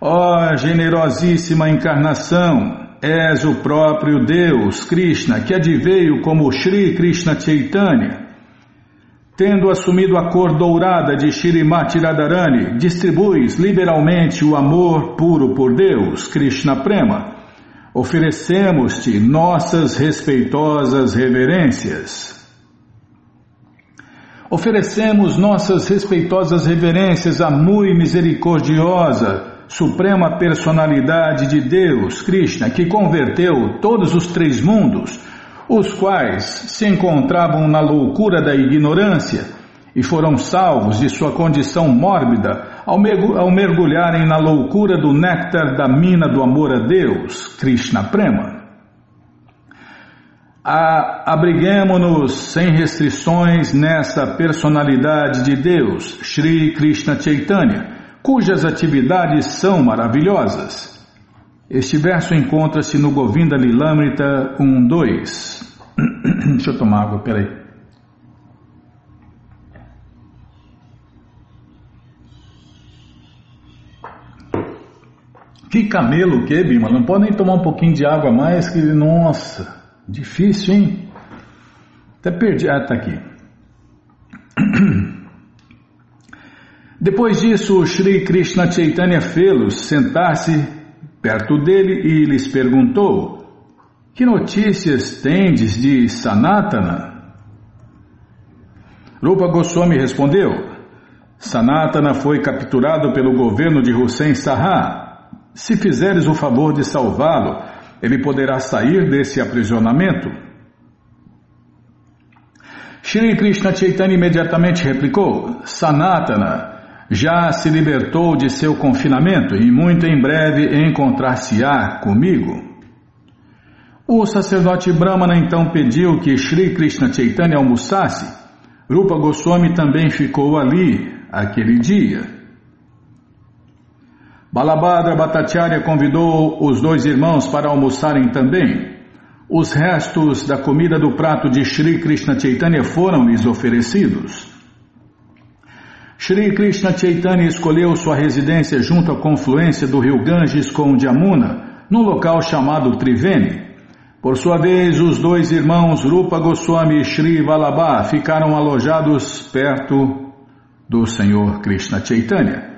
Ó oh, generosíssima encarnação, és o próprio Deus, Krishna, que adveio como Shri Krishna Chaitanya. Tendo assumido a cor dourada de Shrimati Radharani, distribuis liberalmente o amor puro por Deus, Krishna Prema. Oferecemos-te nossas respeitosas reverências. Oferecemos nossas respeitosas reverências à muito misericordiosa, suprema personalidade de Deus, Krishna, que converteu todos os três mundos, os quais se encontravam na loucura da ignorância e foram salvos de sua condição mórbida ao mergulharem na loucura do néctar da mina do amor a Deus, Krishna Prema abriguemo-nos sem restrições nessa personalidade de Deus, Sri Krishna Chaitanya, cujas atividades são maravilhosas. Este verso encontra-se no Govinda Lilamrita 1.2. Deixa eu tomar água, peraí. Que camelo que, Bima? Não podem tomar um pouquinho de água a mais que, nossa... Difícil, hein? Até perdi. Ah, tá aqui. Depois disso, Sri Krishna Chaitanya fê-los sentar-se perto dele e lhes perguntou: Que notícias tendes de Sanatana? Rupa Goswami respondeu: Sanatana foi capturado pelo governo de Hussein Saha. Se fizeres o favor de salvá-lo, ele poderá sair desse aprisionamento? Shri Krishna Chaitanya imediatamente replicou: Sanatana já se libertou de seu confinamento e muito em breve encontrar-se-á comigo. O sacerdote Brahmana então pediu que Shri Krishna Chaitanya almoçasse. Rupa Goswami também ficou ali aquele dia. Balabhadra Bhattacharya convidou os dois irmãos para almoçarem também. Os restos da comida do prato de Sri Krishna Chaitanya foram-lhes oferecidos. Sri Krishna Chaitanya escolheu sua residência junto à confluência do rio Ganges com o de Amuna, num local chamado Triveni. Por sua vez, os dois irmãos Rupa Goswami e Sri Vallabha ficaram alojados perto do Senhor Krishna Chaitanya.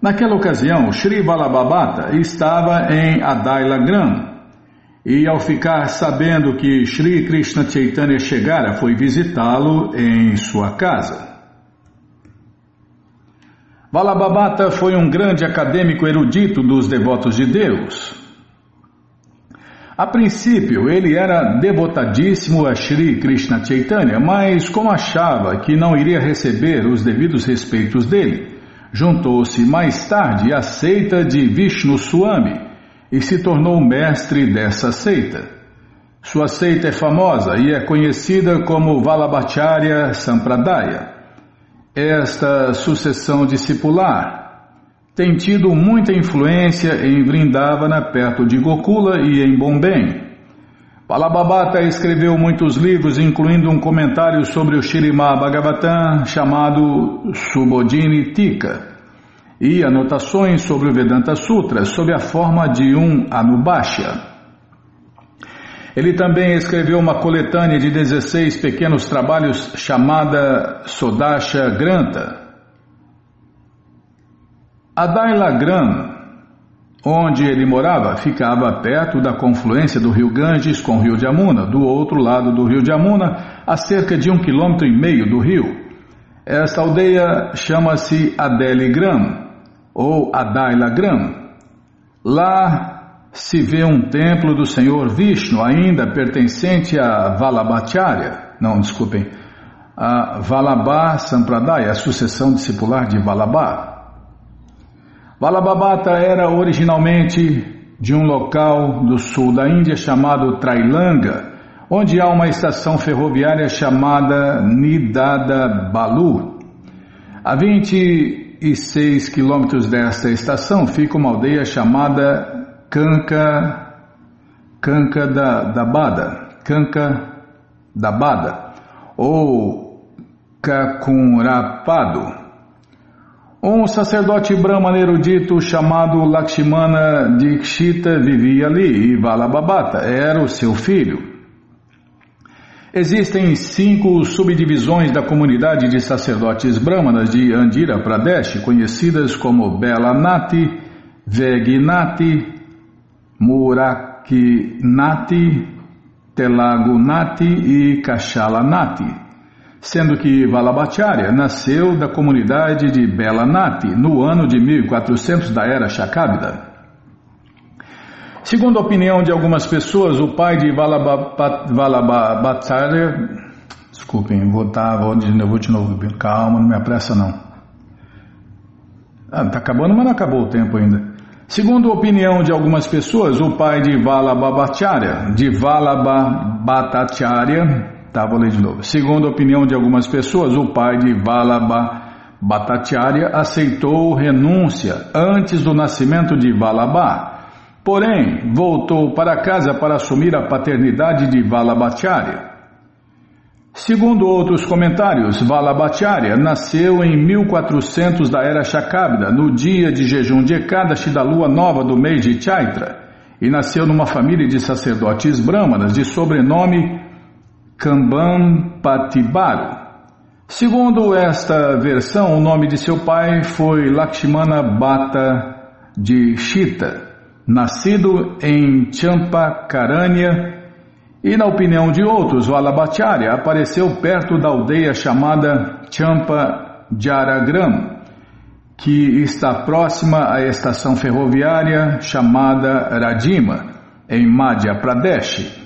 Naquela ocasião, Sri Balabhabata estava em Adailagram e ao ficar sabendo que Sri Krishna Chaitanya chegara, foi visitá-lo em sua casa. Balabhabata foi um grande acadêmico erudito dos devotos de Deus. A princípio, ele era devotadíssimo a Sri Krishna Chaitanya, mas como achava que não iria receber os devidos respeitos dele, juntou-se mais tarde à seita de Vishnu Swami e se tornou mestre dessa seita. Sua seita é famosa e é conhecida como Valabhacharya Sampradaya. Esta sucessão discipular tem tido muita influência em Vrindavana, perto de Gokula e em Bombay. Palabhabhata escreveu muitos livros, incluindo um comentário sobre o Shirimá Bhagavatam chamado Subodhini Tika e anotações sobre o Vedanta Sutra sob a forma de um Anubhashya. Ele também escreveu uma coletânea de 16 pequenos trabalhos chamada Sodasha Granta, Adailagram, onde ele morava, ficava perto da confluência do rio Ganges com o rio Jamuna, do outro lado do rio Jamuna, a cerca de um quilômetro e meio do rio. Esta aldeia chama-se Adeligram ou Adailagram. Lá se vê um templo do Senhor Vishnu, ainda pertencente a Valabhacharya, não, desculpem, a Valabha Sampradaya, a sucessão discipular de Valabha. Valabhabhata era originalmente de um local do sul da Índia chamado Trailanga, onde há uma estação ferroviária chamada Nidada Balu. A 26 quilômetros desta estação fica uma aldeia chamada Kanka, Kanka da, da Bada, Kanka da Bada, ou Kakunrapado. Um sacerdote brahman erudito chamado Lakshmana Dikshita vivia ali e Valabhabhata era o seu filho. Existem cinco subdivisões da comunidade de sacerdotes brahmanas de Andhra Pradesh, conhecidas como Belanati, Vegnati, Murakinati, Telagunati e Kashalanati sendo que Valabhacharya nasceu da comunidade de Belanati no ano de 1400 da era Shakabida. Segundo a opinião de algumas pessoas, o pai de Valabhacharya, desculpem, vou, tá, vou, de, vou de novo, calma, não me apressa não. Ah, tá acabando, mas não acabou o tempo ainda. Segundo a opinião de algumas pessoas, o pai de Valabhacharya, de Valabhacharya, Tá, vou ler de novo. Segundo a opinião de algumas pessoas, o pai de Valabha Bhattacharya aceitou renúncia antes do nascimento de Valabha. Porém, voltou para casa para assumir a paternidade de Valabhacharya. Segundo outros comentários, Valabhacharya nasceu em 1400 da era Shakabda, no dia de jejum de Ekadashi da lua nova do mês de Chaitra, e nasceu numa família de sacerdotes brahmanas de sobrenome Kambam Patibaru. Segundo esta versão, o nome de seu pai foi Lakshmana Bhatta de Shita, nascido em Champakaranya, e na opinião de outros, Valabhacharya apareceu perto da aldeia chamada Champa Jaragram, que está próxima à estação ferroviária chamada Radima, em Madhya Pradesh.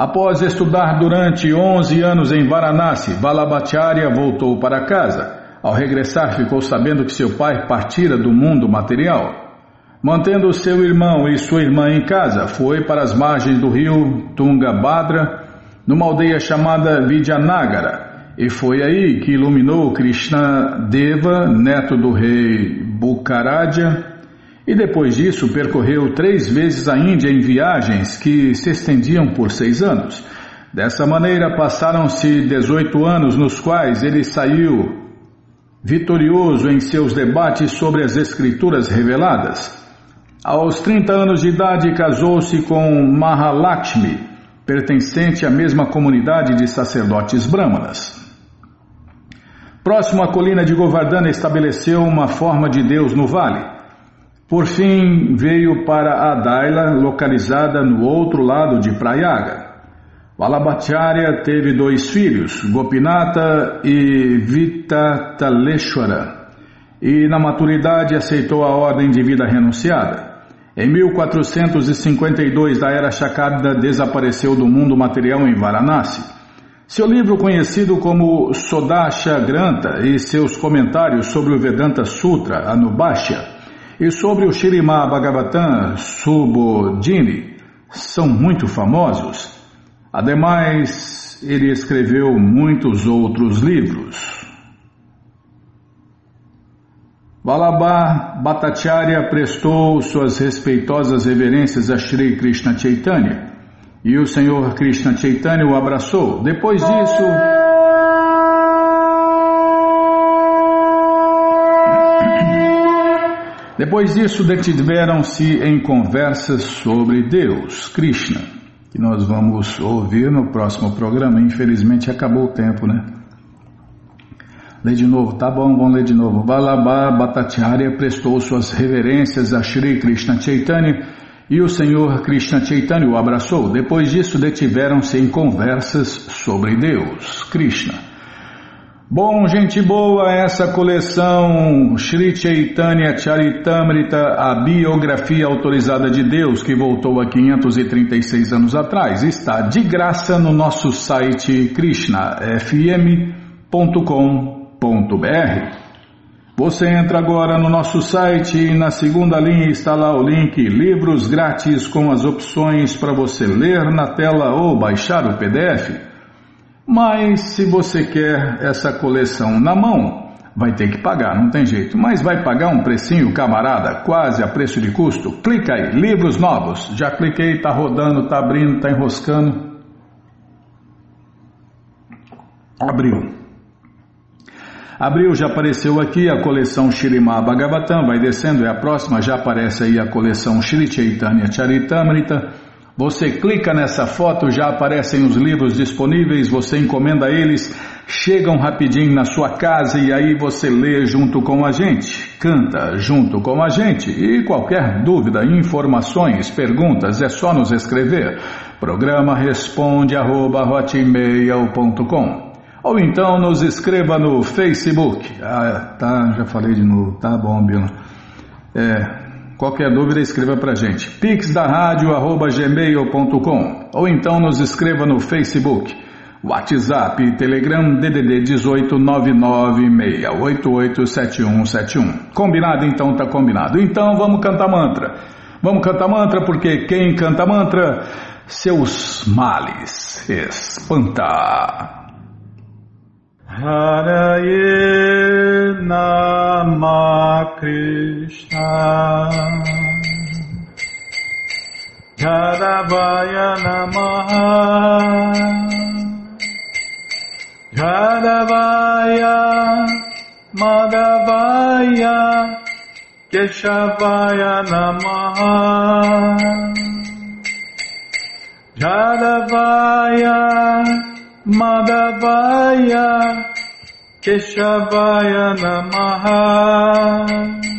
Após estudar durante 11 anos em Varanasi, Valabhacharya voltou para casa. Ao regressar, ficou sabendo que seu pai partira do mundo material. Mantendo seu irmão e sua irmã em casa, foi para as margens do rio Tungabhadra, numa aldeia chamada Vidyanagara, e foi aí que iluminou Krishna Deva, neto do rei Bukaraja, e depois disso percorreu três vezes a Índia em viagens que se estendiam por seis anos. Dessa maneira passaram-se 18 anos nos quais ele saiu vitorioso em seus debates sobre as escrituras reveladas. Aos 30 anos de idade casou-se com Mahalakshmi, pertencente à mesma comunidade de sacerdotes brahmanas. Próximo à colina de Govardhana estabeleceu uma forma de Deus no vale. Por fim, veio para Adaila, localizada no outro lado de Prayaga. Valabhacharya teve dois filhos, Gopinata e Vitataleshwara, e na maturidade aceitou a ordem de vida renunciada. Em 1452 da Era Shakarda desapareceu do mundo material em Varanasi. Seu livro conhecido como Sodasha Granta e seus comentários sobre o Vedanta Sutra Anubhashya e sobre o Shirimá Bhagavatam Subodhini são muito famosos. Ademais, ele escreveu muitos outros livros. Vallabha Bhattacharya prestou suas respeitosas reverências a Sri Krishna Chaitanya e o Senhor Krishna Chaitanya o abraçou. Depois disso. Depois disso, detiveram-se em conversas sobre Deus, Krishna, que nós vamos ouvir no próximo programa. Infelizmente, acabou o tempo, né? Lê de novo, tá bom, vamos ler de novo. Balabha Bhattacharya prestou suas reverências a Shri Krishna Chaitanya e o Senhor Krishna Chaitanya o abraçou. Depois disso, detiveram-se em conversas sobre Deus, Krishna. Bom, gente boa, essa coleção Shri Chaitanya Charitamrita, a biografia autorizada de Deus, que voltou há 536 anos atrás, está de graça no nosso site krishnafm.com você entra agora no nosso site e na segunda linha está lá o link Livros Grátis com as opções para você ler na tela ou baixar o PDF. Mas se você quer essa coleção na mão, vai ter que pagar, não tem jeito. Mas vai pagar um precinho, camarada, quase a preço de custo. Clica aí, livros novos. Já cliquei, tá rodando, tá abrindo, tá enroscando. Abriu. Abril já apareceu aqui a coleção Shirimá Bhagavatam, vai descendo, é a próxima, já aparece aí a coleção Shri Chaitanya Charitamrita. Você clica nessa foto, já aparecem os livros disponíveis, você encomenda eles, chegam rapidinho na sua casa e aí você lê junto com a gente, canta junto com a gente. E qualquer dúvida, informações, perguntas, é só nos escrever. Programa responde arroba, ou então nos escreva no Facebook. Ah, tá, já falei de novo. Tá bom, Bila. É, qualquer dúvida, escreva pra gente. Pix da rádio arroba gmail.com. Ou então nos escreva no Facebook. WhatsApp, Telegram, DDD 18 996887171. Combinado? Então tá combinado. Então vamos cantar mantra. Vamos cantar mantra porque quem canta mantra, seus males espanta. Haraye Nama Krishna. Yadavaya Namaha. Yadavaya Madhavaya Keshavaya Namaha. Yadavaya Madhavaya Keshavaya Namaha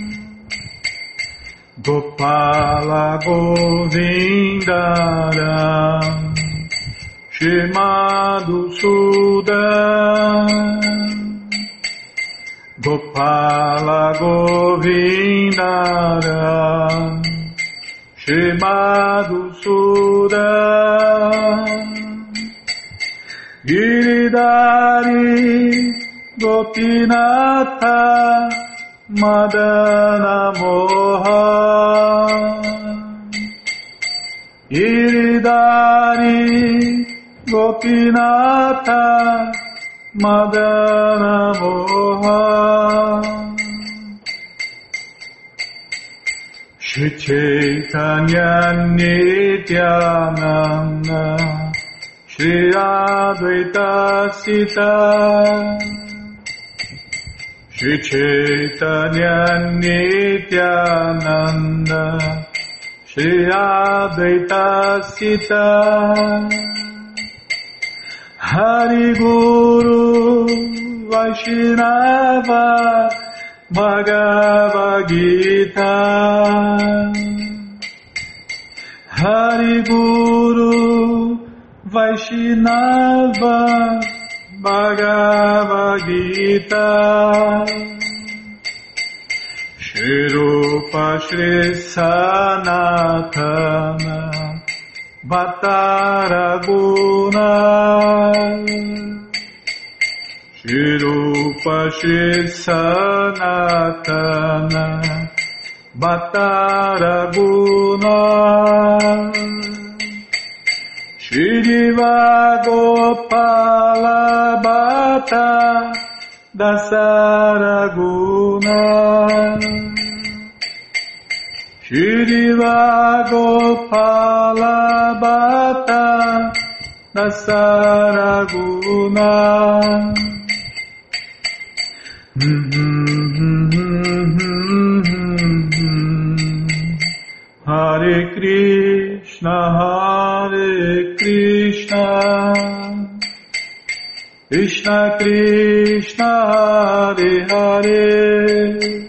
Gopala Govindara Shimadu Sudan Gopala Govindara Shimadu Sudan Giridari Gopinatha Madana Moha Gopinatha Madana Moha. Shri Chaitanya Nityananda. Shri Advaita Sita. Shri Chaitanya Nityananda. Shri Advaita Sita Hariguru Vaishnava Bhagavad Gita. Hariguru Vaishnava Bhagavad Gita. Shri Rupa Shri Sanatana. Vataraguna. Shirupa Sanatana Bataraguna Shri Gopala Bata Dasaraguna. Shriva Gopala Bhatta Dasaraguna. Hare Krishna Hare Krishna. Krishna Krishna Hare Hare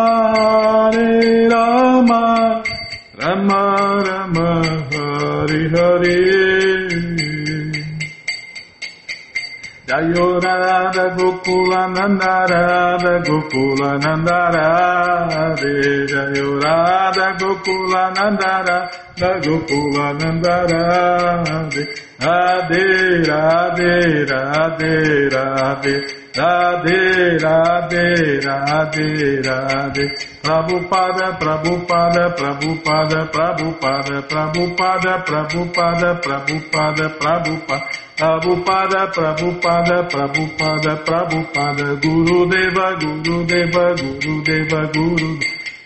Gopula Nandara Gopula Nandara Deja Yorada Gopula Nandara Gopula Nandara Adeira, Adeira, Adeira, Adeira. Radhe, Radhe, Radhe, Radhe. prabupada prabupada prabupada prabupada prabupada prabupada prabupada Prabhupada. prabupada prabupada prabupada prabupada Guru Deva, Guru Deva, Guru Deva, Guru,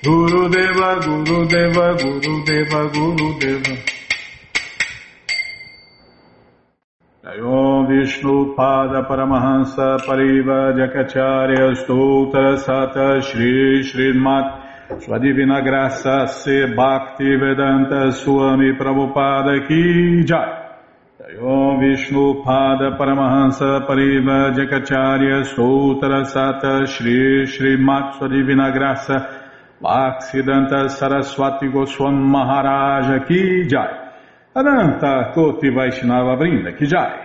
Guru Deva, Guru Deva, Guru Deva, Guru Deva. aí ó Pada Paramahansa Pariva Stoutra Sata Shri Srimat Sua Graça Se Bhakti Vedanta Swami Prabhupada Ki Jai. Om Vishnu Pada Paramahansa Pariva Jakacharya Sutra Sata Shri Shri Sua Divina Graça Bhaksidanta Saraswati Goswam Maharaja Ki Jai. Ananta Koti Vaishnava Brinda Ki Jai